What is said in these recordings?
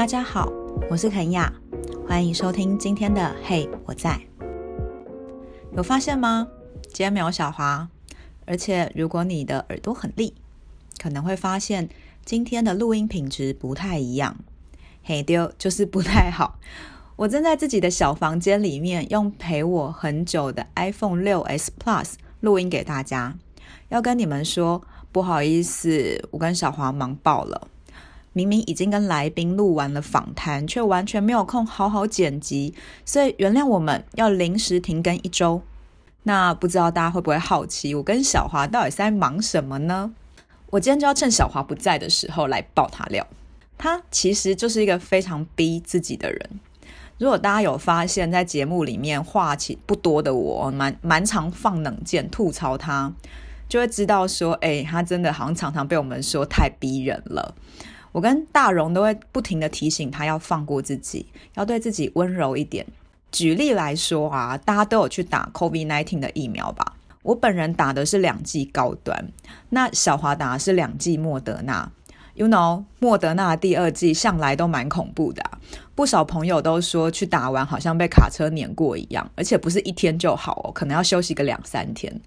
大家好，我是肯亚，欢迎收听今天的嘿，我在。有发现吗？今天没有小华，而且如果你的耳朵很利，可能会发现今天的录音品质不太一样。嘿丢，就是不太好。我正在自己的小房间里面，用陪我很久的 iPhone 6s Plus 录音给大家。要跟你们说，不好意思，我跟小华忙爆了。明明已经跟来宾录完了访谈，却完全没有空好好剪辑，所以原谅我们要临时停更一周。那不知道大家会不会好奇，我跟小华到底是在忙什么呢？我今天就要趁小华不在的时候来爆他料。他其实就是一个非常逼自己的人。如果大家有发现，在节目里面话题不多的我，蛮蛮常放冷箭吐槽他，就会知道说，哎，他真的好像常常被我们说太逼人了。我跟大荣都会不停的提醒他要放过自己，要对自己温柔一点。举例来说啊，大家都有去打 COVID-19 的疫苗吧？我本人打的是两剂高端，那小华打的是两剂莫德纳。You know，莫德纳第二剂向来都蛮恐怖的，不少朋友都说去打完好像被卡车碾过一样，而且不是一天就好哦，可能要休息个两三天。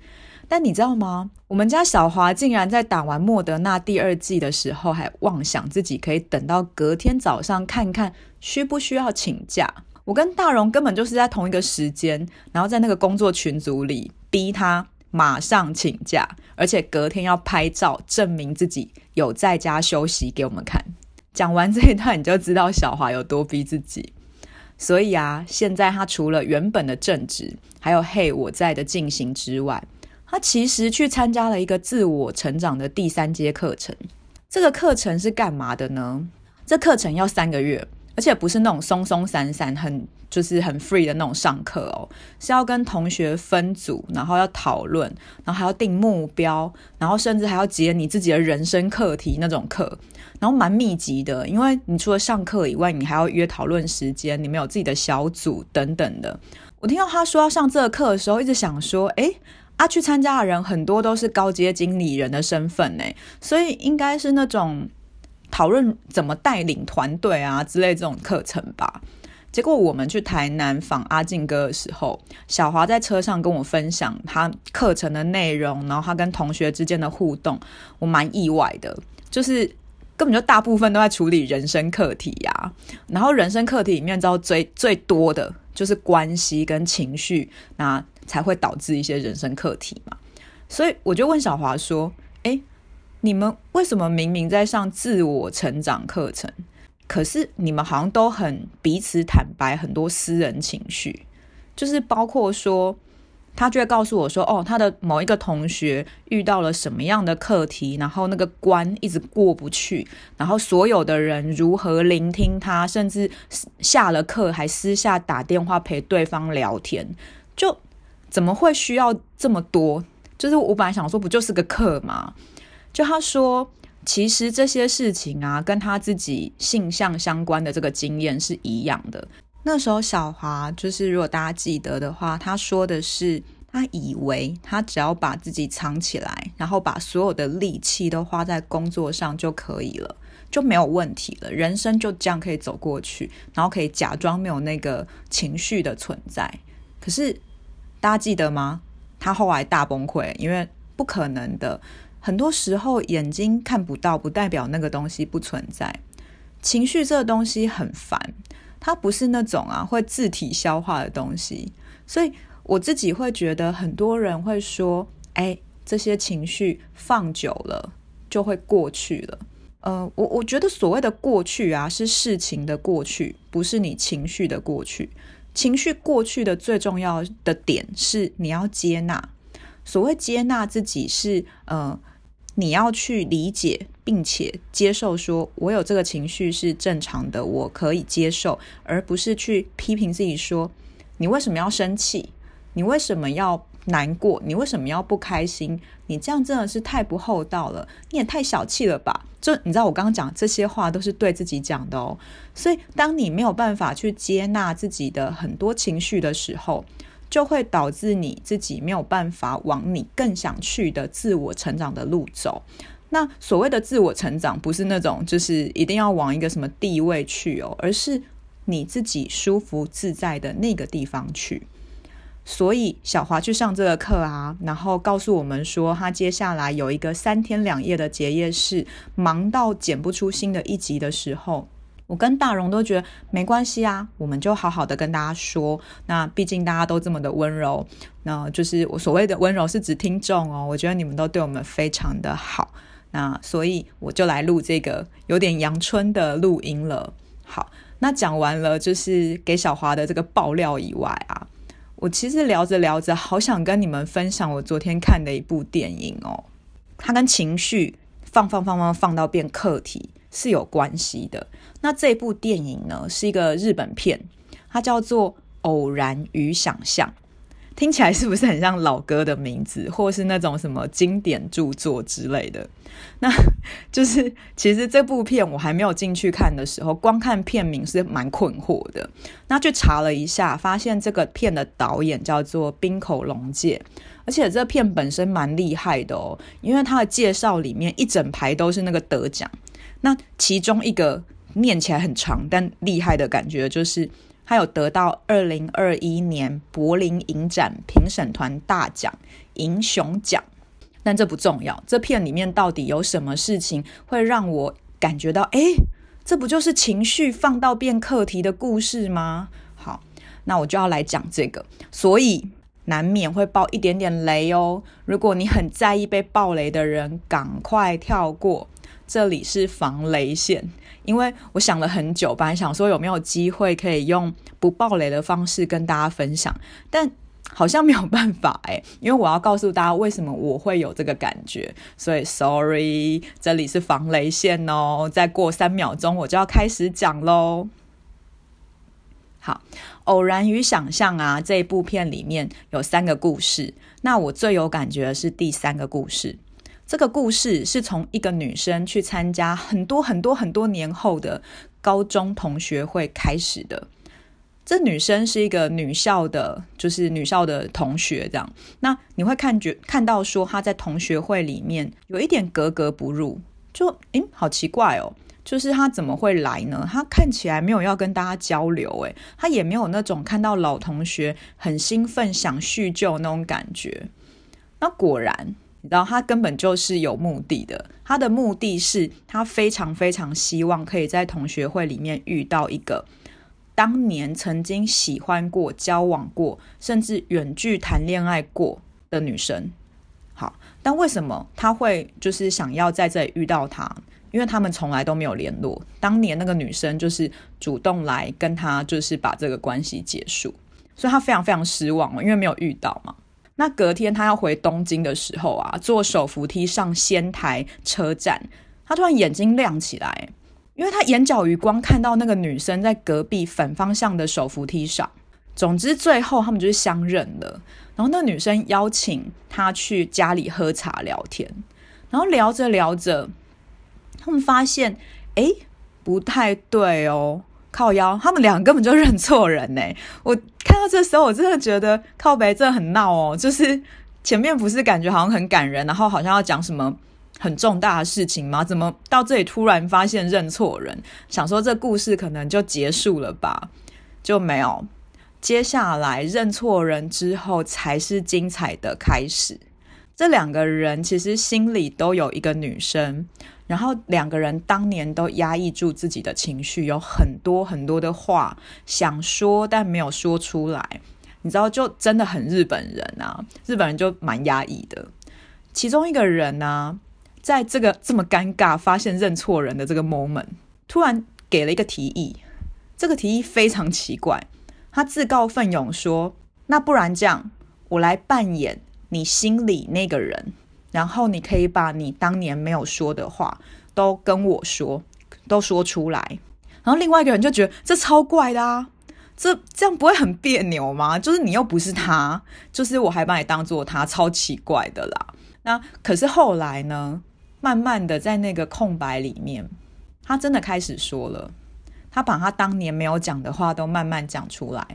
但你知道吗？我们家小华竟然在打完莫德纳第二剂的时候，还妄想自己可以等到隔天早上看看需不需要请假。我跟大荣根本就是在同一个时间，然后在那个工作群组里逼他马上请假，而且隔天要拍照证明自己有在家休息给我们看。讲完这一段，你就知道小华有多逼自己。所以啊，现在他除了原本的正职，还有嘿我在的进行之外，他其实去参加了一个自我成长的第三阶课程。这个课程是干嘛的呢？这课程要三个月，而且不是那种松松散散、很就是很 free 的那种上课哦，是要跟同学分组，然后要讨论，然后还要定目标，然后甚至还要结你自己的人生课题那种课，然后蛮密集的，因为你除了上课以外，你还要约讨论时间，你们有自己的小组等等的。我听到他说要上这个课的时候，一直想说，诶。他、去参加的人很多都是高阶经理人的身份呢，所以应该是那种讨论怎么带领团队啊之类这种课程吧。结果我们去台南访阿进哥的时候，小华在车上跟我分享他课程的内容，然后他跟同学之间的互动，我蛮意外的，就是根本就大部分都在处理人生课题呀、然后人生课题里面，知道最最多的就是关系跟情绪那。才会导致一些人生课题嘛，所以我就问小华说：“诶，你们为什么明明在上自我成长课程，可是你们好像都很彼此坦白很多私人情绪，就是包括说，他就会告诉我说，哦，他的某一个同学遇到了什么样的课题，然后那个关一直过不去，然后所有的人如何聆听他，甚至下了课还私下打电话陪对方聊天，就。”怎么会需要这么多？就是我本来想说，不就是个课吗？就他说，其实这些事情啊，跟他自己性向相关的这个经验是一样的。那时候小华就是，如果大家记得的话，他说的是，他以为他只要把自己藏起来，然后把所有的力气都花在工作上就可以了，就没有问题了，人生就这样可以走过去，然后可以假装没有那个情绪的存在。可是。大家记得吗？他后来大崩溃，因为不可能的。很多时候眼睛看不到，不代表那个东西不存在。情绪这个东西很烦，它不是那种啊会自体消化的东西。所以我自己会觉得，很多人会说：“哎，这些情绪放久了就会过去了。”呃，我我觉得所谓的过去啊，是事情的过去，不是你情绪的过去。情绪过去的最重要的点是你要接纳。所谓接纳自己是，呃，你要去理解并且接受，说我有这个情绪是正常的，我可以接受，而不是去批评自己说，你为什么要生气？你为什么要难过？你为什么要不开心？你这样真的是太不厚道了，你也太小气了吧？就你知道，我刚刚讲这些话都是对自己讲的哦。所以，当你没有办法去接纳自己的很多情绪的时候，就会导致你自己没有办法往你更想去的自我成长的路走。那所谓的自我成长，不是那种就是一定要往一个什么地位去哦，而是你自己舒服自在的那个地方去。所以小华去上这个课啊，然后告诉我们说，他接下来有一个三天两夜的结业式，忙到剪不出新的一集的时候，我跟大荣都觉得没关系啊，我们就好好的跟大家说。那毕竟大家都这么的温柔，那就是我所谓的温柔是指听众哦。我觉得你们都对我们非常的好，那所以我就来录这个有点阳春的录音了。好，那讲完了就是给小华的这个爆料以外啊。我其实聊着聊着，好想跟你们分享我昨天看的一部电影哦。它跟情绪放放放放放到变课题是有关系的。那这部电影呢，是一个日本片，它叫做《偶然与想象》。听起来是不是很像老歌的名字，或是那种什么经典著作之类的？那 就是其实这部片我还没有进去看的时候，光看片名是蛮困惑的。那去查了一下，发现这个片的导演叫做滨口龙介，而且这片本身蛮厉害的哦，因为他的介绍里面一整排都是那个得奖。那其中一个念起来很长但厉害的感觉就是。他有得到二零二一年柏林影展评审团大奖银熊奖，但这不重要。这片里面到底有什么事情会让我感觉到，哎，这不就是情绪放到变课题的故事吗？好，那我就要来讲这个，所以难免会爆一点点雷哦。如果你很在意被爆雷的人，赶快跳过，这里是防雷线。因为我想了很久，本来想说有没有机会可以用不爆雷的方式跟大家分享，但好像没有办法哎，因为我要告诉大家为什么我会有这个感觉，所以 sorry，这里是防雷线哦。再过三秒钟我就要开始讲喽。好，偶然与想象啊，这一部片里面有三个故事，那我最有感觉的是第三个故事。这个故事是从一个女生去参加很多很多很多年后的高中同学会开始的。这女生是一个女校的，就是女校的同学这样。那你会看觉看到说她在同学会里面有一点格格不入，就诶，好奇怪哦，就是她怎么会来呢？她看起来没有要跟大家交流，诶，她也没有那种看到老同学很兴奋想叙旧那种感觉。那果然。你知道他根本就是有目的的，他的目的是他非常非常希望可以在同学会里面遇到一个当年曾经喜欢过、交往过，甚至远距谈恋爱过的女生。好，但为什么他会就是想要在这里遇到她？因为他们从来都没有联络。当年那个女生就是主动来跟他，就是把这个关系结束，所以他非常非常失望，因为没有遇到嘛。那隔天他要回东京的时候啊，坐手扶梯上仙台车站，他突然眼睛亮起来，因为他眼角余光看到那个女生在隔壁反方向的手扶梯上。总之，最后他们就是相认了。然后那女生邀请他去家里喝茶聊天，然后聊着聊着，他们发现，哎，不太对哦。靠腰，他们俩根本就认错人呢。我看到这时候，我真的觉得靠北真的很闹哦。就是前面不是感觉好像很感人，然后好像要讲什么很重大的事情吗？怎么到这里突然发现认错人？想说这故事可能就结束了吧，就没有。接下来认错人之后，才是精彩的开始。这两个人其实心里都有一个女生。然后两个人当年都压抑住自己的情绪，有很多很多的话想说，但没有说出来。你知道，就真的很日本人啊，日本人就蛮压抑的。其中一个人呢、在这个这么尴尬、发现认错人的这个 moment，突然给了一个提议。这个提议非常奇怪，他自告奋勇说：“那不然这样，我来扮演你心里那个人。”然后你可以把你当年没有说的话都跟我说，都说出来。然后另外一个人就觉得这超怪的啊，这这样不会很别扭吗？就是你又不是他，就是我还把你当做他，超奇怪的啦。那可是后来呢，慢慢的在那个空白里面，他真的开始说了，他把他当年没有讲的话都慢慢讲出来。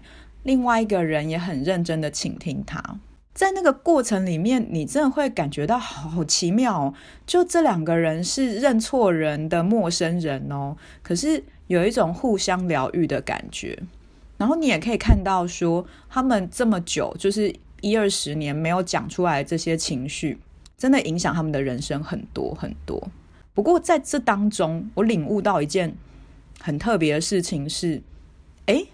另外一个人也很认真的倾听他。在那个过程里面，你真的会感觉到好，奇妙哦。就这两个人是认错人的陌生人哦，可是有一种互相疗愈的感觉。然后你也可以看到说，他们这么久，就是一二十年没有讲出来这些情绪，真的影响他们的人生很多很多。不过在这当中，我领悟到一件很特别的事情是，诶。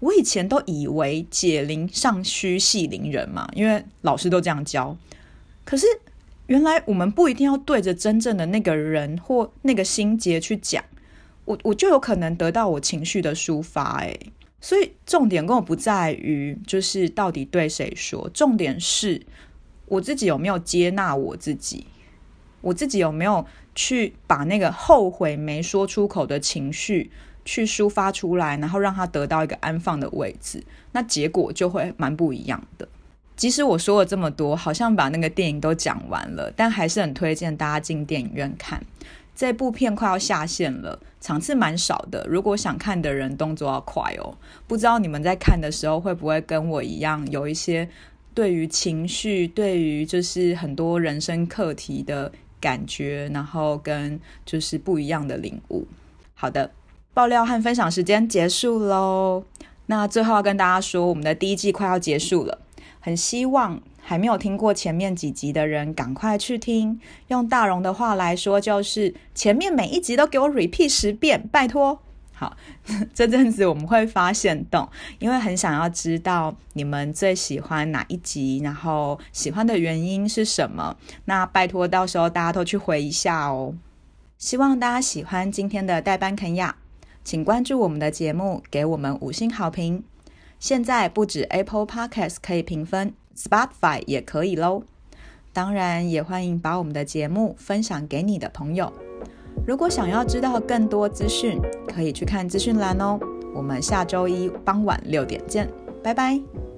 我以前都以为解铃尚需系铃人嘛，因为老师都这样教。可是原来我们不一定要对着真正的那个人或那个心结去讲，我我就有可能得到我情绪的抒发。诶，所以重点根本不在于就是到底对谁说，重点是我自己有没有接纳我自己，我自己有没有去把那个后悔没说出口的情绪。去抒发出来，然后让他得到一个安放的位置，那结果就会蛮不一样的。即使我说了这么多，好像把那个电影都讲完了，但还是很推荐大家进电影院看。这部片快要下线了，场次蛮少的。如果想看的人，动作要快哦。不知道你们在看的时候会不会跟我一样，有一些对于情绪、对于就是很多人生课题的感觉，然后跟就是不一样的领悟。好的。爆料和分享时间结束喽。那最后要跟大家说，我们的第一季快要结束了，很希望还没有听过前面几集的人赶快去听。用大荣的话来说，就是前面每一集都给我 repeat 十遍，拜托。好，这阵子我们会发现动，因为很想要知道你们最喜欢哪一集，然后喜欢的原因是什么。那拜托，到时候大家都去回一下哦。希望大家喜欢今天的代班肯亚。请关注我们的节目，给我们五星好评。现在不止 Apple Podcast 可以评分，Spotify 也可以喽。当然，也欢迎把我们的节目分享给你的朋友。如果想要知道更多资讯，可以去看资讯栏哦。我们下周一傍晚六点见，拜拜。